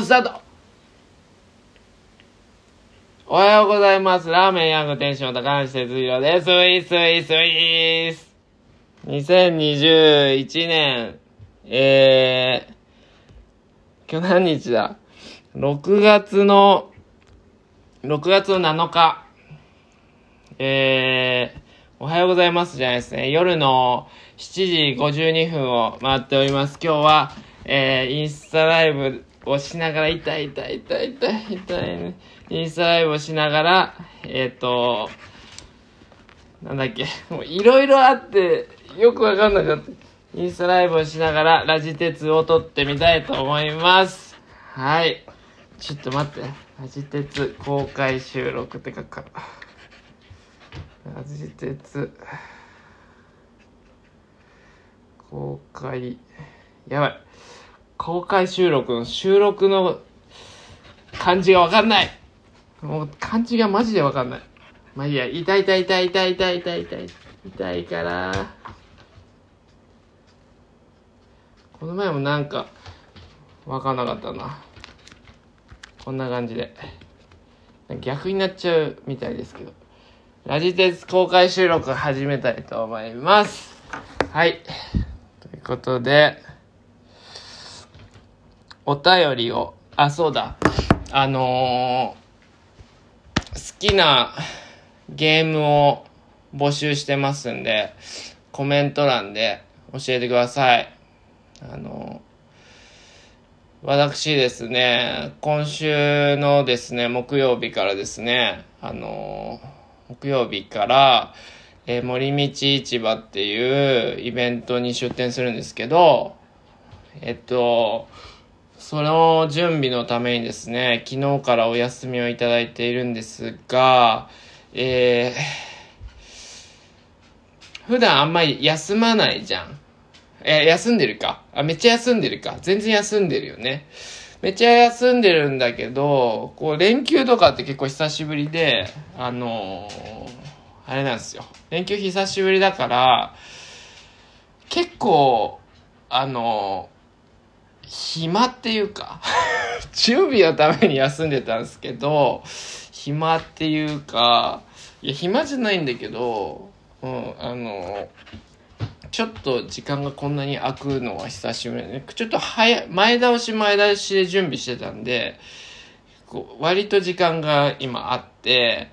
スタートおはようございます。ラーメンヤング店主の高橋哲弘です。スイスイスイス。2021年、えー、今日何日だ ?6 月の、6月の7日、えー、おはようございますじゃないですね。夜の7時52分を回っております。今日は、えー、インスタライブをしながら、痛い痛い痛い痛い痛いね。インスタライブをしながら、えっ、ー、と、なんだっけ、もういろいろあって、よくわかんなかった。インスタライブをしながら、ラジ鉄を撮ってみたいと思います。はい。ちょっと待って。ラジ鉄公開収録って書くか。ラジ鉄公開やばい公開収録の収録の漢字がわかんないもう漢字がマジでわかんない。まあいいや、痛い痛い痛い痛い痛い痛い痛い。痛いから。この前もなんか、わかんなかったな。こんな感じで。逆になっちゃうみたいですけど。ラジテス公開収録始めたいと思います。はい。ということで。お便りを、あ、そうだ。あのー、好きなゲームを募集してますんで、コメント欄で教えてください。あのー、私ですね、今週のですね、木曜日からですね、あのー木曜日から、えー、森道市場っていうイベントに出店するんですけど、えっと、その準備のためにですね、昨日からお休みをいただいているんですが、えー、普段あんまり休まないじゃん。え、休んでるか？あ、めっちゃ休んでるか？全然休んでるよね。めっちゃ休んでるんだけど、こう連休とかって結構久しぶりで、あのー、あれなんですよ。連休久しぶりだから、結構、あの、暇っていうか、準備のために休んでたんですけど、暇っていうか、いや、暇じゃないんだけど、うん、あのちょっと時間がこんなに空くのは久しぶりね。ちょっと早前倒し前倒しで準備してたんで、こう割と時間が今あって、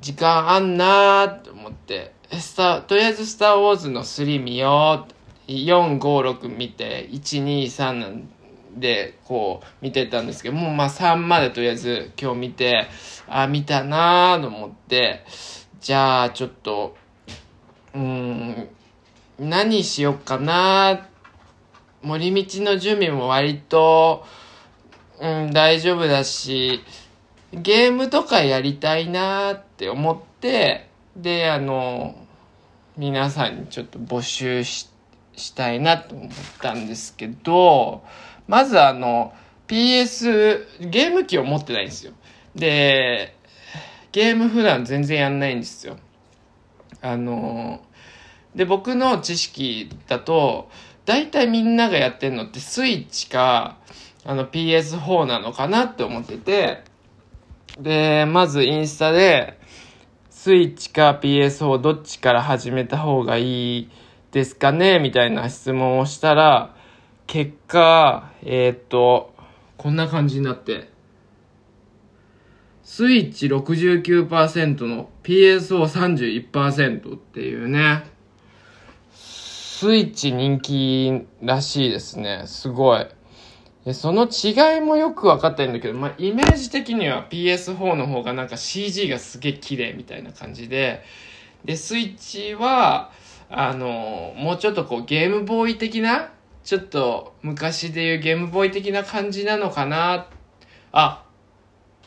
時間あんなーと思って、スタとりあえずスターウォーズの3見よう。4、5、456見て、1、2、3なんで、こう見てたんですけど、もうまあ3までとりあえず今日見て、あ、見たなーと思って、じゃあちょっと、うん、何しよっかな森道の準備も割と、うん、大丈夫だし、ゲームとかやりたいなって思って、で、あの、皆さんにちょっと募集してしたいなと思ったんですけど、まずあの、PS、ゲーム機を持ってないんですよ。で、ゲーム普段全然やんないんですよ。あの、で、僕の知識だと、大体みんながやってるのってスイッチか、あの PS4 なのかなって思ってて、で、まずインスタで、スイッチか PS4 どっちから始めた方がいいですかねみたいな質問をしたら、結果、えー、っと、こんな感じになって、スイッチ69%の PSO31% っていうね、スイッチ人気らしいですね。すごい。その違いもよく分かってるんだけど、まあ、イメージ的には PS4 の方がなんか CG がすげえ綺麗みたいな感じで、で、スイッチは、あの、もうちょっとこうゲームボーイ的な、ちょっと昔でいうゲームボーイ的な感じなのかな。あ、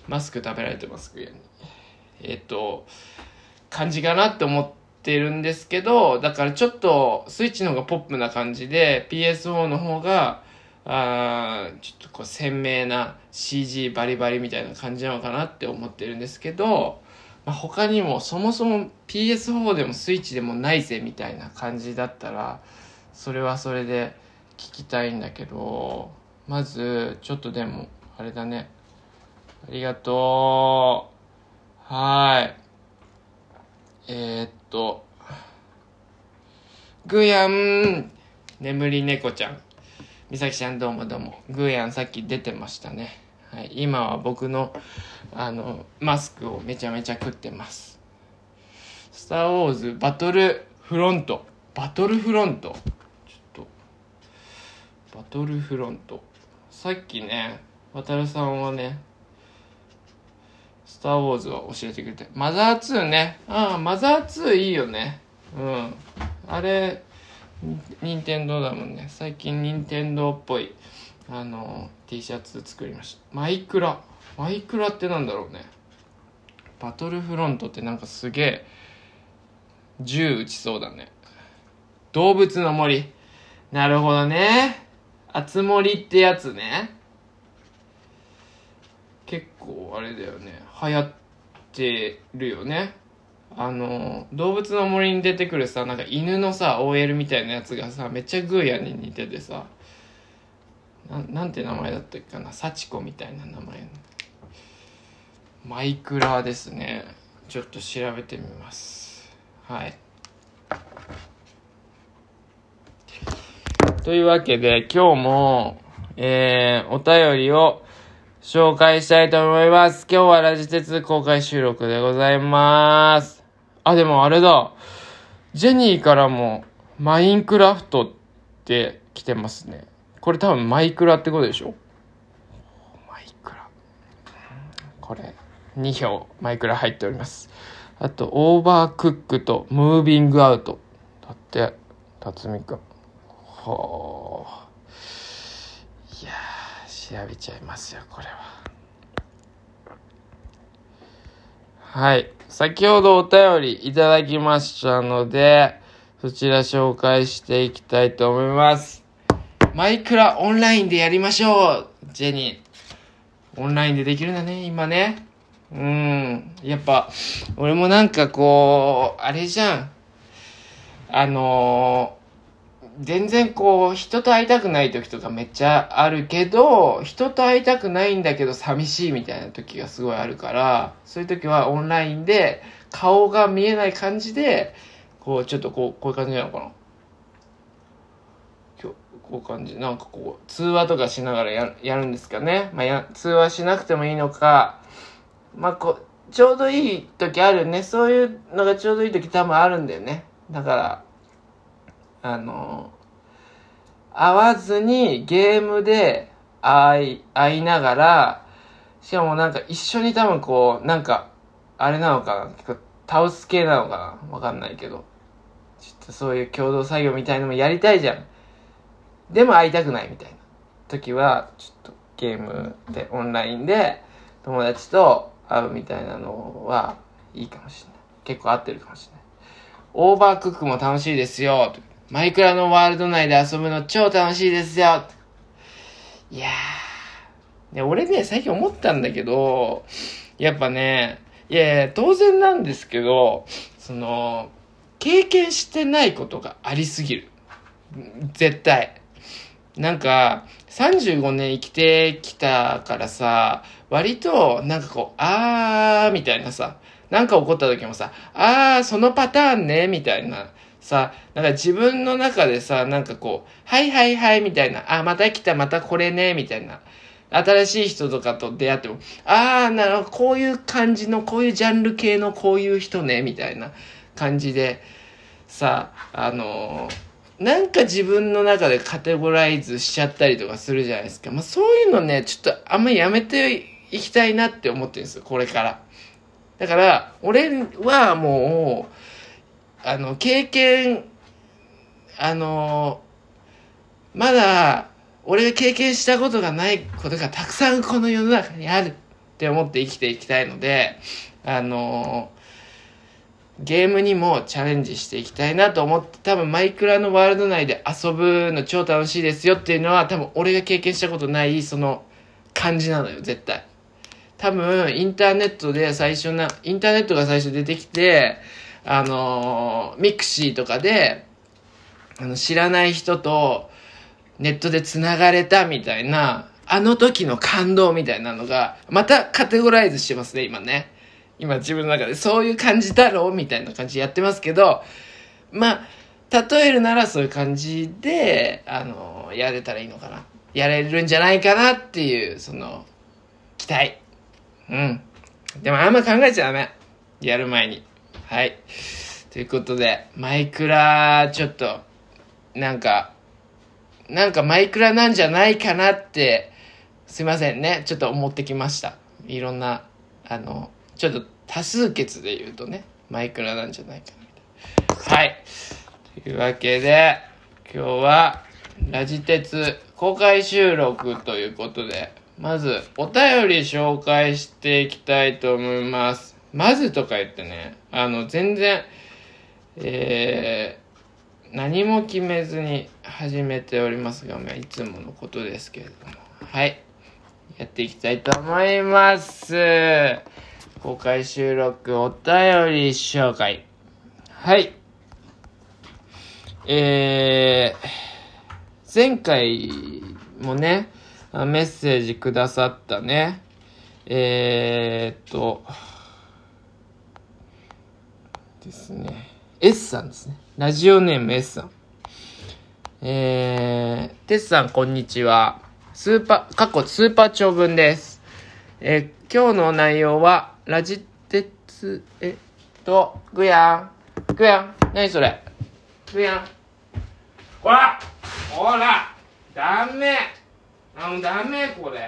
マスク食べられてます、えっ、と、感じかなって思ってるんですけど、だからちょっとスイッチの方がポップな感じで、PSO の方が、あーちょっとこう鮮明な CG バリバリみたいな感じなのかなって思ってるんですけど、まあ、他にもそもそも PS4 でもスイッチでもないぜみたいな感じだったらそれはそれで聞きたいんだけどまずちょっとでもあれだね。ありがとう。はい。えー、っと、ぐやん、眠り猫ちゃん。みさきちゃんどうもどうも。ぐやんさっき出てましたね。はい。今は僕の、あの、マスクをめちゃめちゃ食ってます。スターウォーズバトルフロント。バトルフロント。ちょっと、バトルフロント。さっきね、渡るさんはね、スター・ウォーズを教えてくれて。マザー2ね。ああ、マザー2いいよね。うん。あれ、任天堂だもんね。最近任天堂っぽい、あの、T シャツ作りました。マイクラ。マイクラってなんだろうね。バトルフロントってなんかすげえ、銃撃ちそうだね。動物の森。なるほどね。あつ森ってやつね。結構あれだよね。流行ってるよね。あの、動物の森に出てくるさ、なんか犬のさ、OL みたいなやつがさ、めっちゃグーヤに似ててさ、ななんて名前だったっけかな、幸子みたいな名前。マイクラですね。ちょっと調べてみます。はい。というわけで、今日も、えー、お便りを紹介したいと思います。今日はラジ鉄公開収録でございます。あ、でもあれだ。ジェニーからも、マインクラフトって来てますね。これ多分マイクラってことでしょ？マイクラ。これ、2票マイクラ入っております。あと、オーバークックとムービングアウト。だって、辰巳くん。ほう。いや、調べちゃいますよ、これは。はい。先ほどお便りいただきましたので、そちら紹介していきたいと思います。マイクラオンラインでやりましょうジェニー。オンラインでできるんだね、今ね。うん。やっぱ、俺もなんかこう、あれじゃん。あのー全然こう、人と会いたくない時とかめっちゃあるけど、人と会いたくないんだけど寂しいみたいな時がすごいあるから、そういう時はオンラインで顔が見えない感じで、こう、ちょっとこう、こういう感じなのかな？今日、こういう感じ。なんかこう、通話とかしながらややるんですかね？まあや、通話しなくてもいいのか、まあこ、ちょうどいい時あるね。そういうのがちょうどいい時多分あるんだよね。だから、あの、会わずにゲームで会い、会いながら、しかもなんか一緒に多分こう、なんか、あれなのかな結構倒す系なのかなわかんないけど。ちょっとそういう共同作業みたいのもやりたいじゃん。でも会いたくないみたいな時は、ちょっとゲームでオンラインで友達と会うみたいなのはいいかもしれない。結構合ってるかもしれない。オーバークックも楽しいですよ。マイクラのワールド内で遊ぶの超楽しいですよ。いやー。ね、俺ね、最近思ったんだけど、やっぱね、いやいや、当然なんですけど、その、経験してないことがありすぎる。絶対。なんか、35年生きてきたからさ、割と、なんかこう、あー、みたいなさ、なんか起こった時もさ、あー、そのパターンね、みたいな。さ、なんか自分の中でさ、なんかこう、はいはいはい、みたいな。あ、また来た、またこれね、みたいな。新しい人とかと出会っても、あー、なるほど、こういう感じの、こういうジャンル系のこういう人ね、みたいな感じで、さ、あのーなんか自分の中でカテゴライズしちゃったりとかするじゃないですか。まあそういうのね、ちょっとあんまりやめていきたいなって思ってるんですよ、これから。だから、俺はもう、あの、経験、あの、まだ、俺が経験したことがないことがたくさんこの世の中にあるって思って生きていきたいので、あの、ゲームにもチャレンジしていきたいなと思って、多分マイクラのワールド内で遊ぶの超楽しいですよっていうのは、多分俺が経験したことない、その感じなのよ、絶対。多分、インターネットで最初な、インターネットが最初出てきて、あのミクシーとかで、あの、知らない人とネットで繋がれたみたいなあの時の感動みたいなのが、またカテゴライズしてますね、今ね。今自分の中でそういう感じだろうみたいな感じでやってますけど、まあ、例えるならそういう感じで、あの、やれたらいいのかな。やれるんじゃないかなっていう、その、期待。うん。でもあんま考えちゃダメ。やる前に。はい。ということで、マイクラ、ちょっと、なんか、なんかマイクラなんじゃないかなって、すいませんね。ちょっと思ってきました。いろんな、あの、ちょっと多数決で言うとね、マイクラなんじゃないかなみたいな。はい。というわけで、今日は、ラジ鉄公開収録ということで、まず、お便り紹介していきたいと思います。まずとか言ってね、あの、全然、えー、何も決めずに始めておりますが、まあ、いつものことですけれども。はい。やっていきたいと思います。公開収録お便り紹介。はい。えー、前回もね、メッセージくださったね、えー、っと、ですね、S さんですね。ラジオネーム S さん。えー、テスさんこんにちは。スーパー、過去スーパー長文です。えー、今日の内容は、ラジテツ、えっと、グヤン。グヤン。何それ？グヤン。ほらほらダメあの、ダメこれ。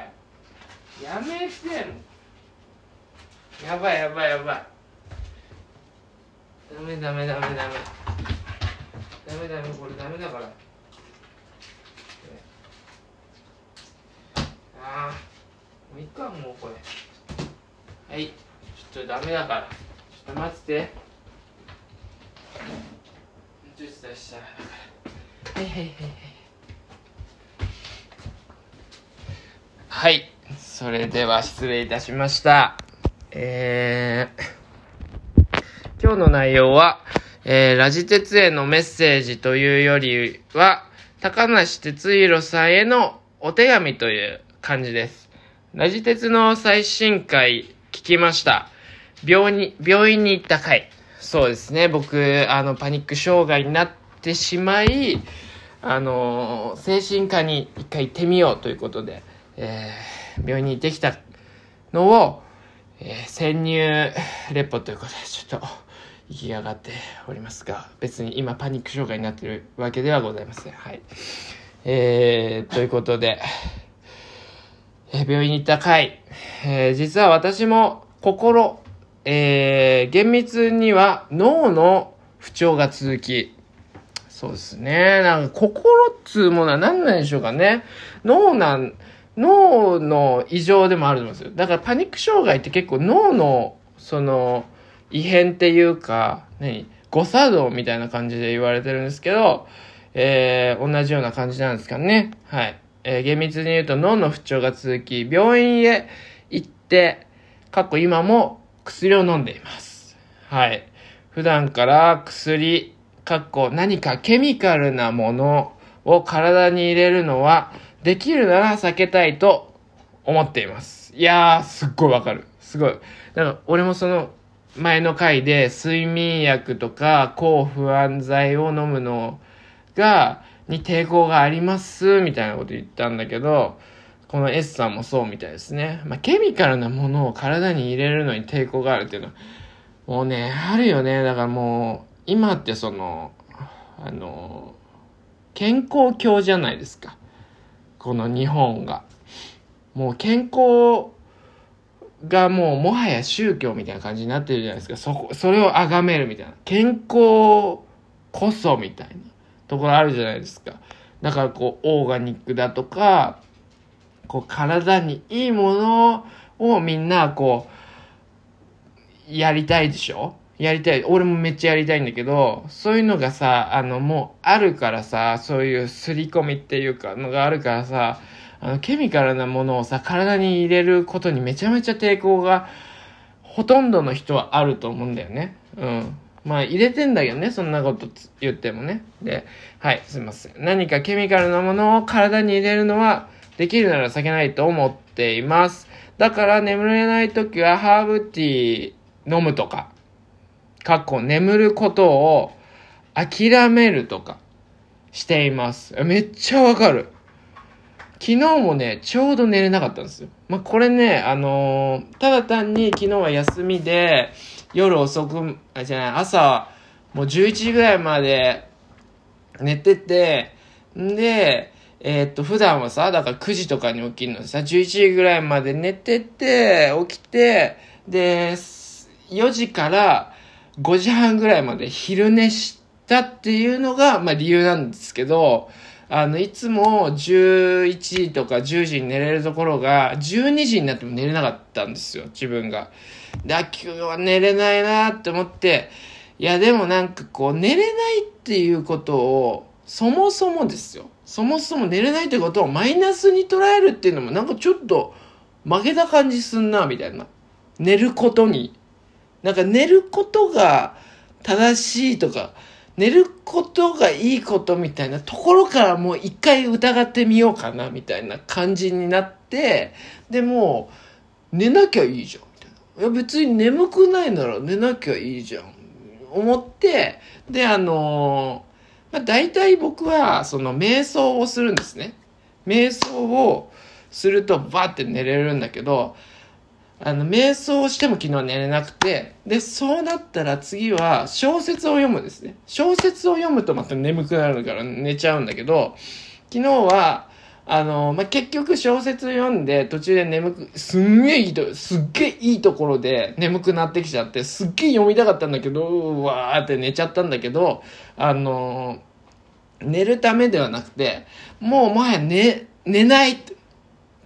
やめてやばいやばいやばい。ダメダメダメダメ。ダメダメ、これダメだから。ああ、もういっか、もうこれ。はい。ちょっとダメだから。ちょっと待ってて。10歳したらだから。はいはいはいはい。はい。それでは失礼いたしました。えー、今日の内容は、えー、ラジ鉄へのメッセージというよりは、高梨哲弘さんへのお手紙という感じです。ラジ鉄の最新回聞きました。病院に、病院に行った回。そうですね。僕、あの、パニック障害になってしまい、あの、精神科に一回行ってみようということで、えー、病院に行ってきたのを、えー、潜入レポということで、ちょっと、行き上がっておりますが、別に今パニック障害になっているわけではございません。はい。えー、ということで、え、病院に行った回、えー、実は私も心、えー、厳密には脳の不調が続き、そうですね。なんか心っつうものは何なんでしょうかね。脳なん、脳の異常でもあると思うんですよ。だからパニック障害って結構脳の、その、異変っていうか、何？誤作動みたいな感じで言われてるんですけど、えー、同じような感じなんですかね。はい。えー、厳密に言うと脳の不調が続き、病院へ行って、過去今も薬を飲んでいます。はい。普段から薬、かっこ何かケミカルなものを体に入れるのは、できるなら避けたいと思っています。いやー、すっごいわかる。すごい。だから俺もその前の回で睡眠薬とか抗不安剤を飲むのが、に抵抗があります、みたいなこと言ったんだけど、この S さんもそうみたいですね。まあ、ケミカルなものを体に入れるのに抵抗があるっていうのは、もうね、あるよね。だからもう、今ってその、あの、健康教じゃないですか。この日本が。もう健康がもうもはや宗教みたいな感じになってるじゃないですか。そこ、それを崇めるみたいな。健康こそみたいなところあるじゃないですか。だからこう、オーガニックだとか、こう体にいいものをみんなこう、やりたいでしょ？やりたい。俺もめっちゃやりたいんだけど、そういうのがさ、あのもうあるからさ、そういう刷り込みっていうかのがあるからさ、あのケミカルなものをさ、体に入れることにめちゃめちゃ抵抗が、ほとんどの人はあると思うんだよね。うん。まあ入れてんだけどね、そんなこと言ってもね。で、はい、すいません。何かケミカルなものを体に入れるのは、できるなら避けないと思っています。だから眠れない時はハーブティー飲むとか、かっこ眠ることを諦めるとかしています。めっちゃわかる。昨日もね、ちょうど寝れなかったんですよ。まあ、これね、あのー、ただ単に昨日は休みで、夜遅く、あ、じゃない、朝、もう11時ぐらいまで寝てて、んで、えー、っと、普段はさ、だから9時とかに起きるのさ、11時ぐらいまで寝てて、起きて、で、4時から5時半ぐらいまで昼寝したっていうのが、まあ理由なんですけど、あの、いつも11時とか10時に寝れるところが、12時になっても寝れなかったんですよ、自分が。で、今日は寝れないなって思って、いや、でもなんかこう、寝れないっていうことを、そもそもですよ。そもそも寝れないってことをマイナスに捉えるっていうのもなんかちょっと負けた感じすんな、みたいな。寝ることに。なんか寝ることが正しいとか、寝ることがいいことみたいなところからもう一回疑ってみようかなみたいな感じになって、でも、寝なきゃいいじゃん。い。や別に眠くないなら寝なきゃいいじゃん。思って、で、あのまあ、大体僕はその瞑想をするんですね。瞑想をするとバーって寝れるんだけど、あの、瞑想をしても昨日寝れなくて、で、そうなったら次は小説を読むんですね。小説を読むとまた眠くなるから寝ちゃうんだけど、昨日は、あの、まあ、結局小説読んで途中で眠く、すんげえいいと、すっげえいいところで眠くなってきちゃって、すっげえ読みたかったんだけど、うわーって寝ちゃったんだけど、あの、寝るためではなくて、もうもはや寝、寝ない。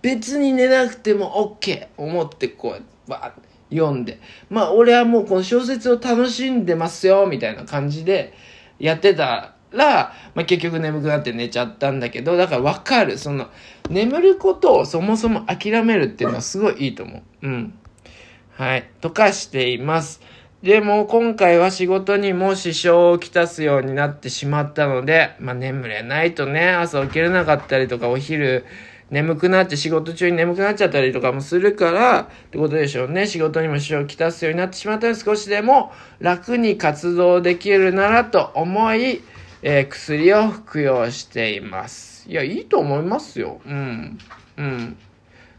別に寝なくても OK 思ってこう、バーって読んで。まあ俺はもうこの小説を楽しんでますよ、みたいな感じでやってたら、まあ結局眠くなって寝ちゃったんだけど、だからわかる。その、眠ることをそもそも諦めるっていうのはすごいいいと思う。うん。はい。とかしています。でも今回は仕事にも支障をきたすようになってしまったので、まあ眠れないとね、朝起きれなかったりとかお昼眠くなって仕事中に眠くなっちゃったりとかもするから、ってことでしょうね。仕事にも支障をきたすようになってしまったら少しでも楽に活動できるならと思い、えー、薬を服用しています。いや、いいと思いますよ。うん。うん。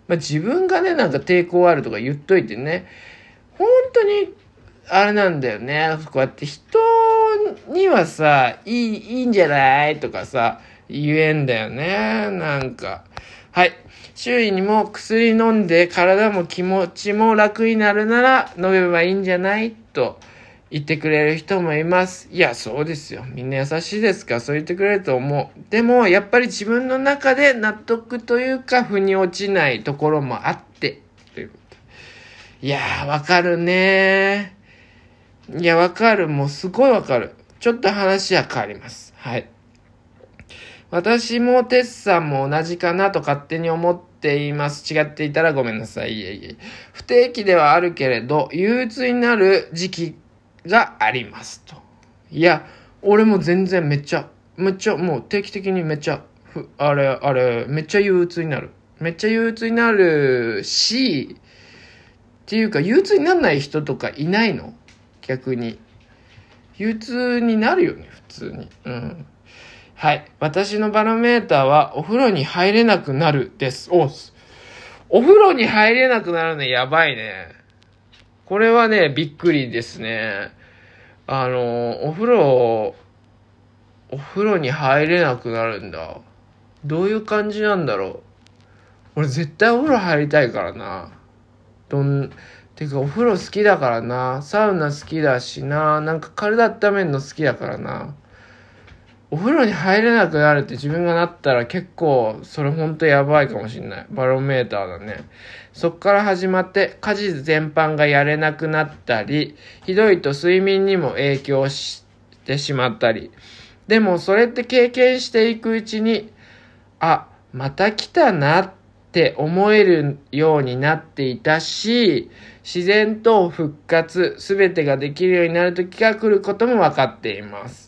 まあ、自分がね、なんか抵抗あるとか言っといてね、本当に、あれなんだよね。こうやって人にはさ、いい、いいんじゃないとかさ、言えんだよね。なんか。はい。周囲にも薬飲んで体も気持ちも楽になるなら飲めばいいんじゃない？と言ってくれる人もいます。いや、そうですよ。みんな優しいですか、そう言ってくれると思う。でも、やっぱり自分の中で納得というか、腑に落ちないところもあって、ということ。いやー、わかるねいや、わかる。もうすごいわかる。ちょっと話は変わります。はい。私もテスさんも同じかなと勝手に思っています。違っていたらごめんなさい。いえいえ。不定期ではあるけれど、憂鬱になる時期がありますと。いや、俺も全然めっちゃ、めっちゃ、もう定期的にめっちゃ、あれ、あれ、めっちゃ憂鬱になる。めっちゃ憂鬱になるし、っていうか、憂鬱にならない人とかいないの？逆に。憂鬱になるよね、普通に。うん。はい。私のバロメーターは、お風呂に入れなくなるです。おお風呂に入れなくなるのやばいね。これはね、びっくりですね。あの、お風呂、お風呂に入れなくなるんだ。どういう感じなんだろう。俺絶対お風呂入りたいからな。どん、てかお風呂好きだからな。サウナ好きだしな。なんか体温めるの好きだからな。お風呂に入れなくなるって自分がなったら結構それほんとやばいかもしんない。バロメーターだね。そっから始まって家事全般がやれなくなったり、ひどいと睡眠にも影響してしまったり。でもそれって経験していくうちに、あ、また来たなって思えるようになっていたし、自然と復活、すべてができるようになる時が来ることも分かっています。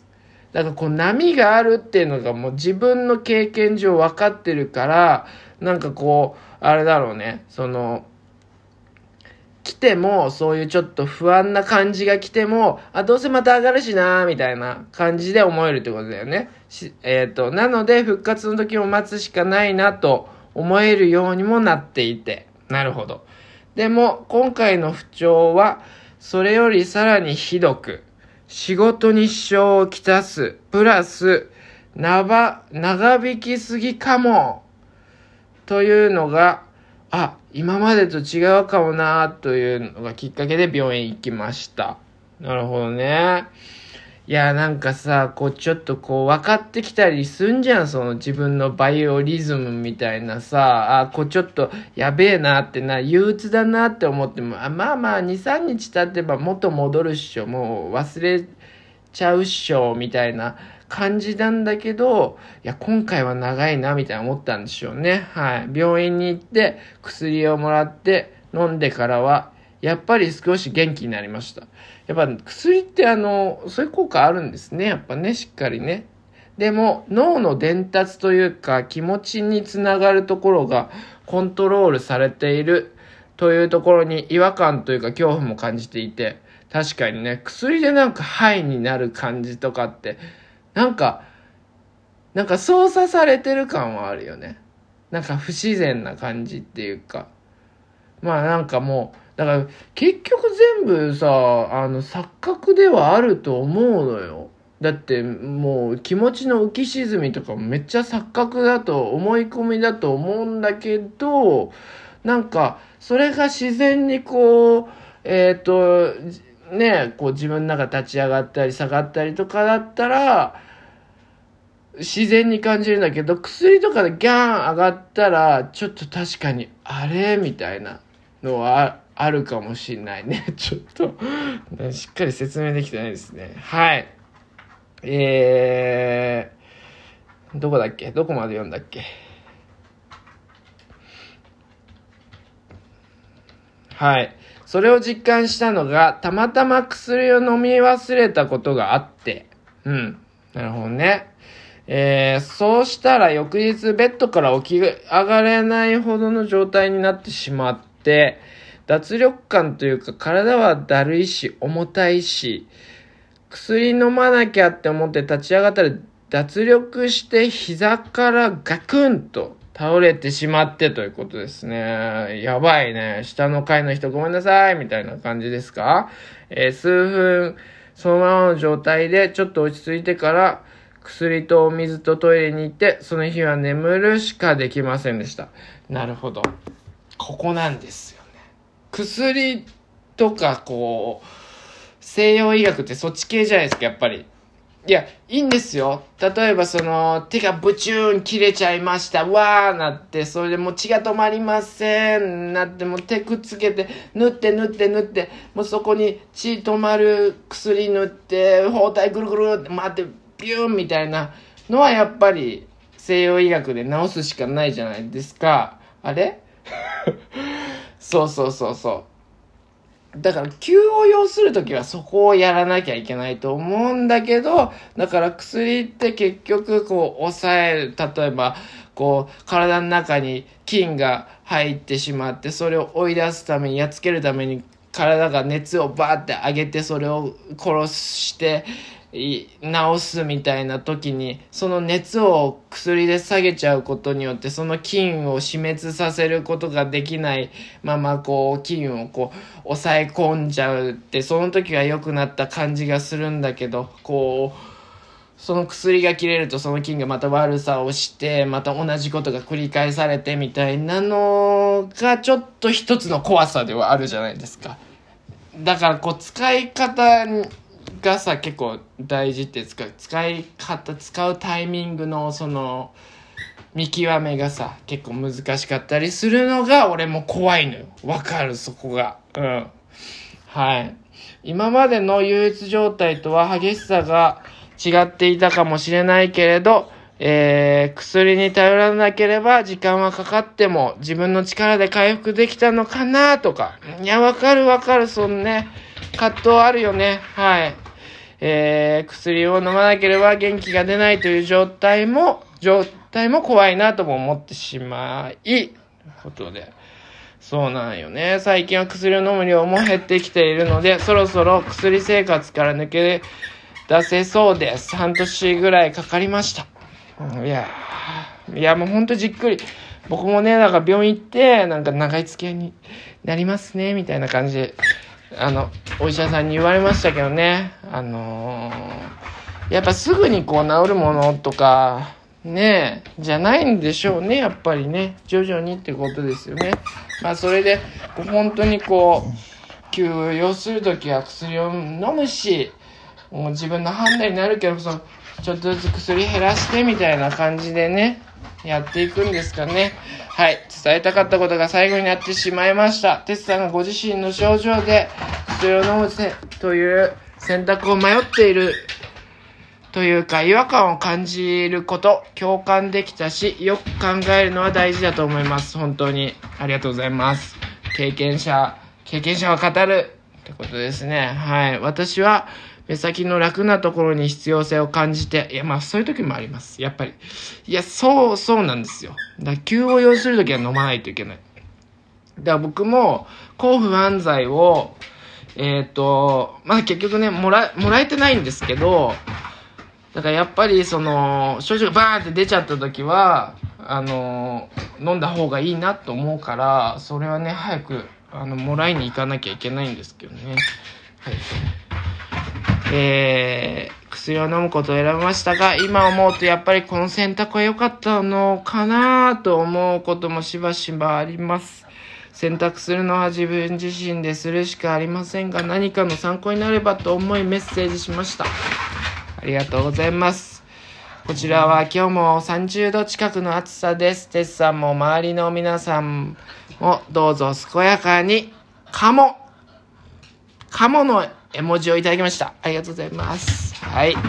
だからこう波があるっていうのがもう自分の経験上分かってるから、なんかこう、あれだろうね、その、来ても、そういうちょっと不安な感じが来ても、あ、どうせまた上がるしなーみたいな感じで思えるってことだよね。えっ、ー、と、なので復活の時を待つしかないなと思えるようにもなっていて。なるほど。でも、今回の不調は、それよりさらにひどく、仕事に支障をきたす、プラス、長、長引きすぎかも、というのが、あ、今までと違うかもな、というのがきっかけで病院行きました。なるほどね。いや、なんかさ、こう、ちょっとこう、分かってきたりすんじゃん、その自分のバイオリズムみたいなさ、あ、こう、ちょっと、やべえなってな、憂鬱だなって思っても、あまあまあ、2、3日経てば元戻るっしょ、もう忘れちゃうっしょ、みたいな感じなんだけど、いや、今回は長いな、みたいな思ったんでしょうね。はい。病院に行って、薬をもらって、飲んでからは、やっぱり少し元気になりました。やっぱ薬ってあの、そういう効果あるんですね。やっぱね、しっかりね。でも脳の伝達というか気持ちにつながるところがコントロールされているというところに違和感というか恐怖も感じていて確かにね薬でなんかハイになる感じとかってなんかなんか操作されてる感はあるよねなんか不自然な感じっていうかまあなんかもうだから結局全部さ、あの錯覚ではあると思うのよ。だってもう気持ちの浮き沈みとかめっちゃ錯覚だと思い込みだと思うんだけど、なんかそれが自然にこう、えっ、ー、と、ね、こう自分の中立ち上がったり下がったりとかだったら、自然に感じるんだけど、薬とかでギャン上がったら、ちょっと確かに、あれみたいなのはあるかもしんないね。ちょっとしっかり説明できてないですね。はい。えー、どこだっけ？どこまで読んだっけ？はい。それを実感したのが、たまたま薬を飲み忘れたことがあって、うん。なるほどね。えー、そうしたら翌日ベッドから起き上がれないほどの状態になってしまって、脱力感というか体はだるいし重たいし、薬飲まなきゃって思って立ち上がったら脱力して膝からガクンと倒れてしまってということですね。やばいね。下の階の人ごめんなさいみたいな感じですか？えー、数分そのままの状態でちょっと落ち着いてから薬とお水とトイレに行ってその日は眠るしかできませんでした。なるほど。ここなんですよ。薬とかこう、西洋医学ってそっち系じゃないですか、やっぱり。いや、いいんですよ。例えばその、手がブチューン切れちゃいました。わーなって、それでもう血が止まりません。なって、もう手くっつけて、縫って縫って縫って、もうそこに血止まる薬塗って、包帯ぐるぐるって回って、ビューンみたいなのはやっぱり西洋医学で治すしかないじゃないですか。あれ？そうそうそうそう。だから急を要するときはそこをやらなきゃいけないと思うんだけど、だから薬って結局こう抑える、例えばこう体の中に菌が入ってしまってそれを追い出すためにやっつけるために体が熱をバーって上げてそれを殺して治すみたいな時にその熱を薬で下げちゃうことによってその菌を死滅させることができないままこう菌をこう抑え込んじゃうってその時は良くなった感じがするんだけどこうその薬が切れるとその菌がまた悪さをしてまた同じことが繰り返されてみたいなのがちょっと一つの怖さではあるじゃないですか。だからこう使い方がさ結構大事って使う使い方使うタイミングのその見極めがさ結構難しかったりするのが俺も怖いのよ。わかるそこが。うん。はい。今までの憂鬱状態とは激しさが違っていたかもしれないけれどえー、薬に頼らなければ時間はかかっても自分の力で回復できたのかなとか。いや、わかるわかる、そのね、葛藤あるよね。はい。えー、薬を飲まなければ元気が出ないという状態も、状態も怖いなとも思ってしまい、ことで。そうなんよね。最近は薬を飲む量も減ってきているので、そろそろ薬生活から抜け出せそうです。半年ぐらいかかりました。いやいやもうほんとじっくり。僕もね、なんか病院行って、なんか長い付き合いになりますね、みたいな感じで、あの、お医者さんに言われましたけどね。あのー、やっぱすぐにこう治るものとか、ねえ、じゃないんでしょうね、やっぱりね。徐々にってことですよね。まあ、それで、本当にこう、休養するときは薬を飲むし、もう自分の判断になるけど、その、ちょっとずつ薬減らしてみたいな感じでね、やっていくんですかね。はい。伝えたかったことが最後になってしまいました。テスさんがご自身の症状で薬を飲むという選択を迷っているというか違和感を感じること、共感できたし、よく考えるのは大事だと思います。本当に。ありがとうございます。経験者、経験者は語るってことですね。はい。私は、目先の楽なところに必要性を感じて、いや、まあそういう時もあります。やっぱり。いや、そう、そうなんですよ。だから急を要する時は飲まないといけない。だから僕も、抗不安剤を、えっ、ー、と、まあ結局ね、もら、もらえてないんですけど、だからやっぱりその症状がバーンって出ちゃった時はあの飲んだ方がいいなと思うからそれはね早くあのもらいに行かなきゃいけないんですけどねはいえー、薬を飲むことを選びましたが今思うとやっぱりこの選択は良かったのかなと思うこともしばしばあります選択するのは自分自身でするしかありませんが何かの参考になればと思いメッセージしましたありがとうございます。こちらは今日も30度近くの暑さです。テスさんも周りの皆さんもどうぞ健やかに、カモ、カモの絵文字をいただきました。ありがとうございます。はい。とい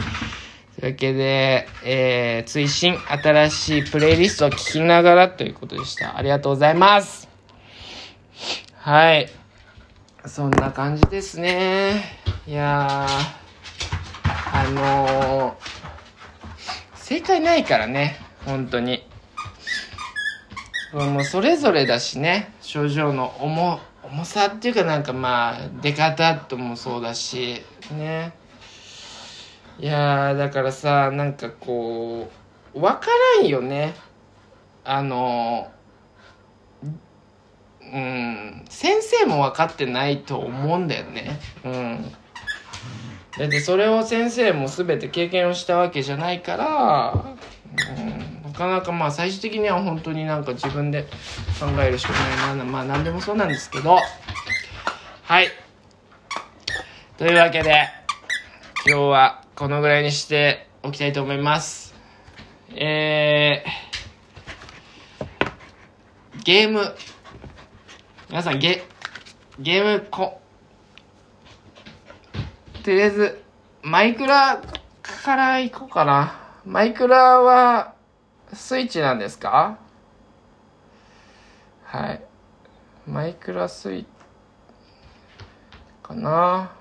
うわけで、えー、追伸、新しいプレイリストを聞きながらということでした。ありがとうございます。はい。そんな感じですね。いやー。あのー、正解ないからね、本当に。もうそれぞれだしね、症状の重、重さっていうかなんかまあ、出方ともそうだし、ね。いやだからさ、なんかこう、わからんよね。あのうん、先生も分かってないと思うんだよね。うん。だってそれを先生も全て経験をしたわけじゃないから、うん、かなかまあ最終的には本当になんか自分で考えるしかないなまあ何でもそうなんですけど。はい。というわけで今日はこのぐらいにしておきたいと思います。えー、ゲーム。皆さんゲゲームことりあえず、マイクラから行こうかな。マイクラは、スイッチなんですか？はい。マイクラスイッチ、かな。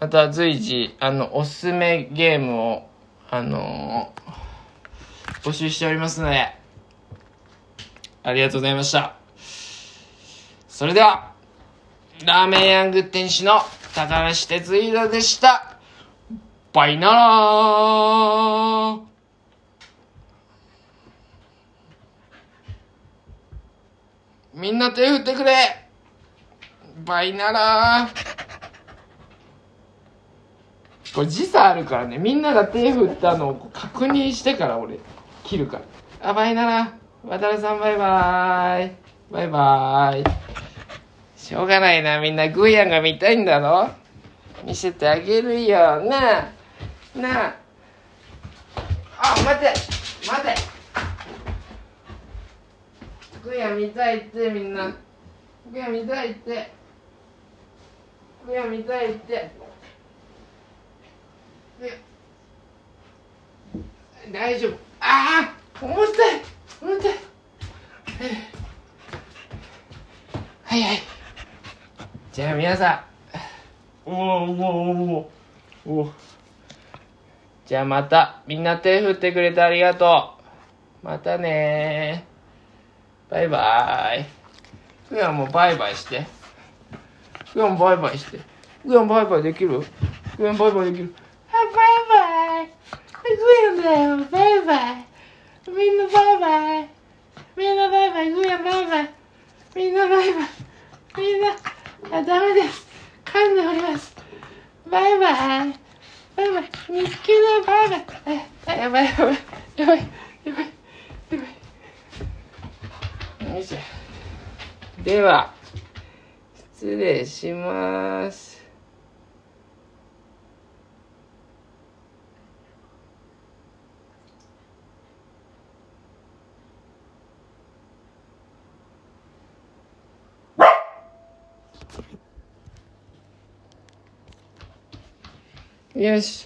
また随時、あの、おすすめゲームを、あのー、募集しておりますので、ありがとうございました。それでは、ラーメンヤング店主の高橋哲弘でした。バイナラーみんな手振ってくれバイナラーこれ時差あるからね、みんなが手振ったのを確認してから俺、切るから。あ、バイナラー。渡るさんバイバーイ。バイバーイ。しょうがないな、みんなグーヤンが見たいんだろ見せてあげるよ。な、なあ。あ、待て待てグーヤ見たいってみんな。グーヤ見たいって。グーヤ見たいって。大丈夫。ああ重たい重たい。はいはい。じゃあ皆さん、おおおおおじゃあまたみんな手振ってくれてありがとう。またねバイバーイふやもバイバイして。ふやんバイバイして。ふやんバイバイできる？ふやんバイバイできる？あバイバイ。ふやんだよ。バイバイ。みんなバイバイ。みんなバイバイ。ふやバイバイ。みんなバイバイ。みんな。あダメです。噛んでおります。バイバイ。やばい見つけだバイバイあやばいやばいやばいやばいやばい。よいしょ。では失礼します。よし